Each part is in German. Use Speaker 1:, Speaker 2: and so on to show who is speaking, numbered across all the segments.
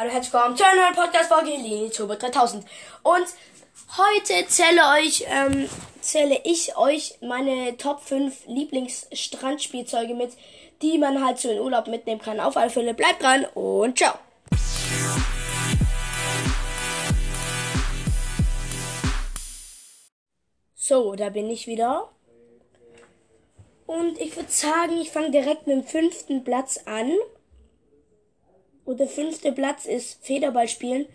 Speaker 1: Hallo, herzlich willkommen zu einer neuen Podcast-Folge Linie Turbo 3000. Und heute zähle, euch, ähm, zähle ich euch meine Top 5 Lieblingsstrandspielzeuge mit, die man halt so in Urlaub mitnehmen kann. Auf alle Fälle bleibt dran und ciao! So, da bin ich wieder. Und ich würde sagen, ich fange direkt mit dem fünften Platz an. Und der fünfte Platz ist Federball spielen.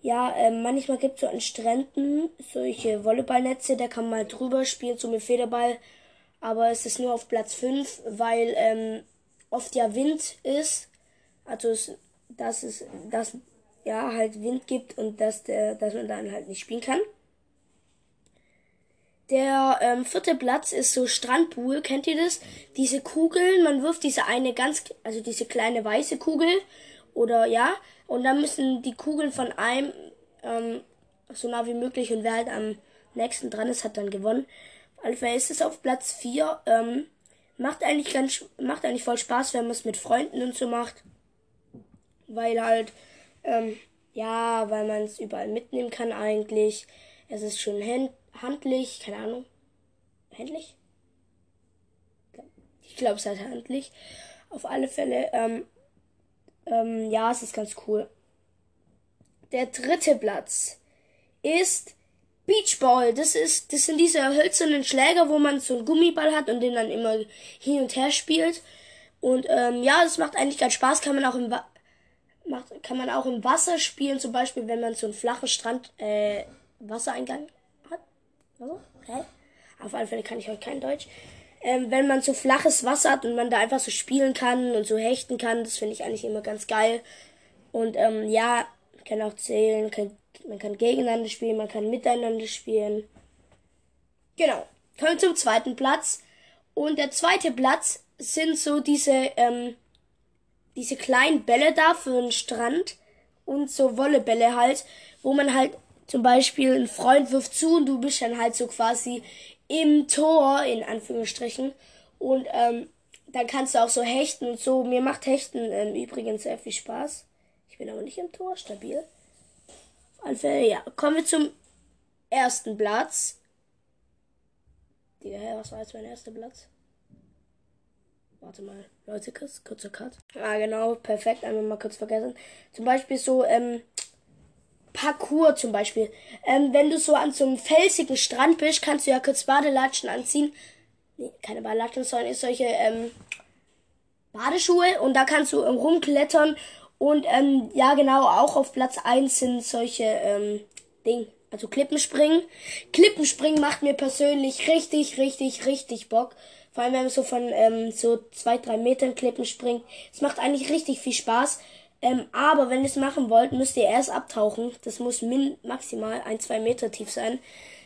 Speaker 1: Ja, ähm, manchmal gibt es so an Stränden solche Volleyballnetze, da kann man mal drüber spielen, so mit Federball. Aber es ist nur auf Platz 5, weil ähm, oft ja Wind ist. Also, es, dass es dass, ja, halt Wind gibt und dass, der, dass man dann halt nicht spielen kann. Der ähm, vierte Platz ist so Strandpool, kennt ihr das? Diese Kugeln, man wirft diese eine ganz, also diese kleine weiße Kugel oder ja. Und dann müssen die Kugeln von einem ähm, so nah wie möglich und wer halt am nächsten dran ist, hat dann gewonnen. Auf ist es auf Platz 4. Ähm, macht eigentlich ganz, macht eigentlich voll Spaß, wenn man es mit Freunden und so macht. Weil halt, ähm, ja, weil man es überall mitnehmen kann eigentlich. Es ist schon hand handlich, keine Ahnung. Handlich? Ich glaube, es ist halt handlich. Auf alle Fälle, ähm, ähm, ja, es ist ganz cool. Der dritte Platz ist Beachball. Das ist, das sind diese hölzernen Schläger, wo man so einen Gummiball hat und den dann immer hin und her spielt. Und ähm, ja, das macht eigentlich ganz Spaß. Kann man auch im Wa macht, kann man auch im Wasser spielen, zum Beispiel, wenn man so einen flachen Strand äh, Wassereingang hat. Also, okay. Auf alle Fälle kann ich euch kein Deutsch ähm, wenn man so flaches Wasser hat und man da einfach so spielen kann und so hechten kann. Das finde ich eigentlich immer ganz geil. Und ähm, ja, man kann auch zählen, kann, man kann gegeneinander spielen, man kann miteinander spielen. Genau. Kommen wir zum zweiten Platz. Und der zweite Platz sind so diese, ähm, diese kleinen Bälle da für den Strand und so Wollebälle halt, wo man halt zum Beispiel ein Freund wirft zu und du bist dann halt so quasi im Tor, in Anführungsstrichen. Und ähm, dann kannst du auch so hechten und so. Mir macht Hechten ähm, übrigens sehr viel Spaß. Ich bin aber nicht im Tor, stabil. Also, ja, kommen wir zum ersten Platz. Digga, was war jetzt mein erster Platz? Warte mal, Leute, kurz, kurzer Cut. Ah, genau, perfekt, einmal mal kurz vergessen. Zum Beispiel so, ähm, Parkour zum Beispiel. Ähm, wenn du so an so einem felsigen Strand bist, kannst du ja kurz Badelatschen anziehen. Nee, keine Badelatschen, sondern solche ähm, Badeschuhe. Und da kannst du ähm, rumklettern. Und ähm, ja, genau, auch auf Platz 1 sind solche ähm, Ding. Also Klippenspringen. Klippenspringen macht mir persönlich richtig, richtig, richtig Bock. Vor allem, wenn man so von ähm, so zwei, drei Metern Klippen springt. Es macht eigentlich richtig viel Spaß. Ähm, aber wenn ihr es machen wollt, müsst ihr erst abtauchen. Das muss min maximal ein, zwei Meter tief sein.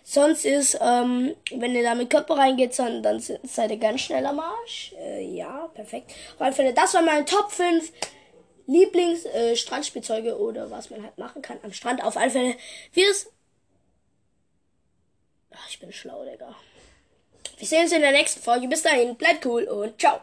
Speaker 1: Sonst ist, ähm, wenn ihr da mit Körper reingeht, dann, dann seid ihr ganz schnell am Arsch. Äh, ja, perfekt. Auf alle Fälle, das waren meine Top 5 Lieblings-Strandspielzeuge äh, oder was man halt machen kann am Strand. Auf alle Fälle, es. Ach, ich bin schlau, Digga. Wir sehen uns in der nächsten Folge. Bis dahin, bleibt cool und ciao.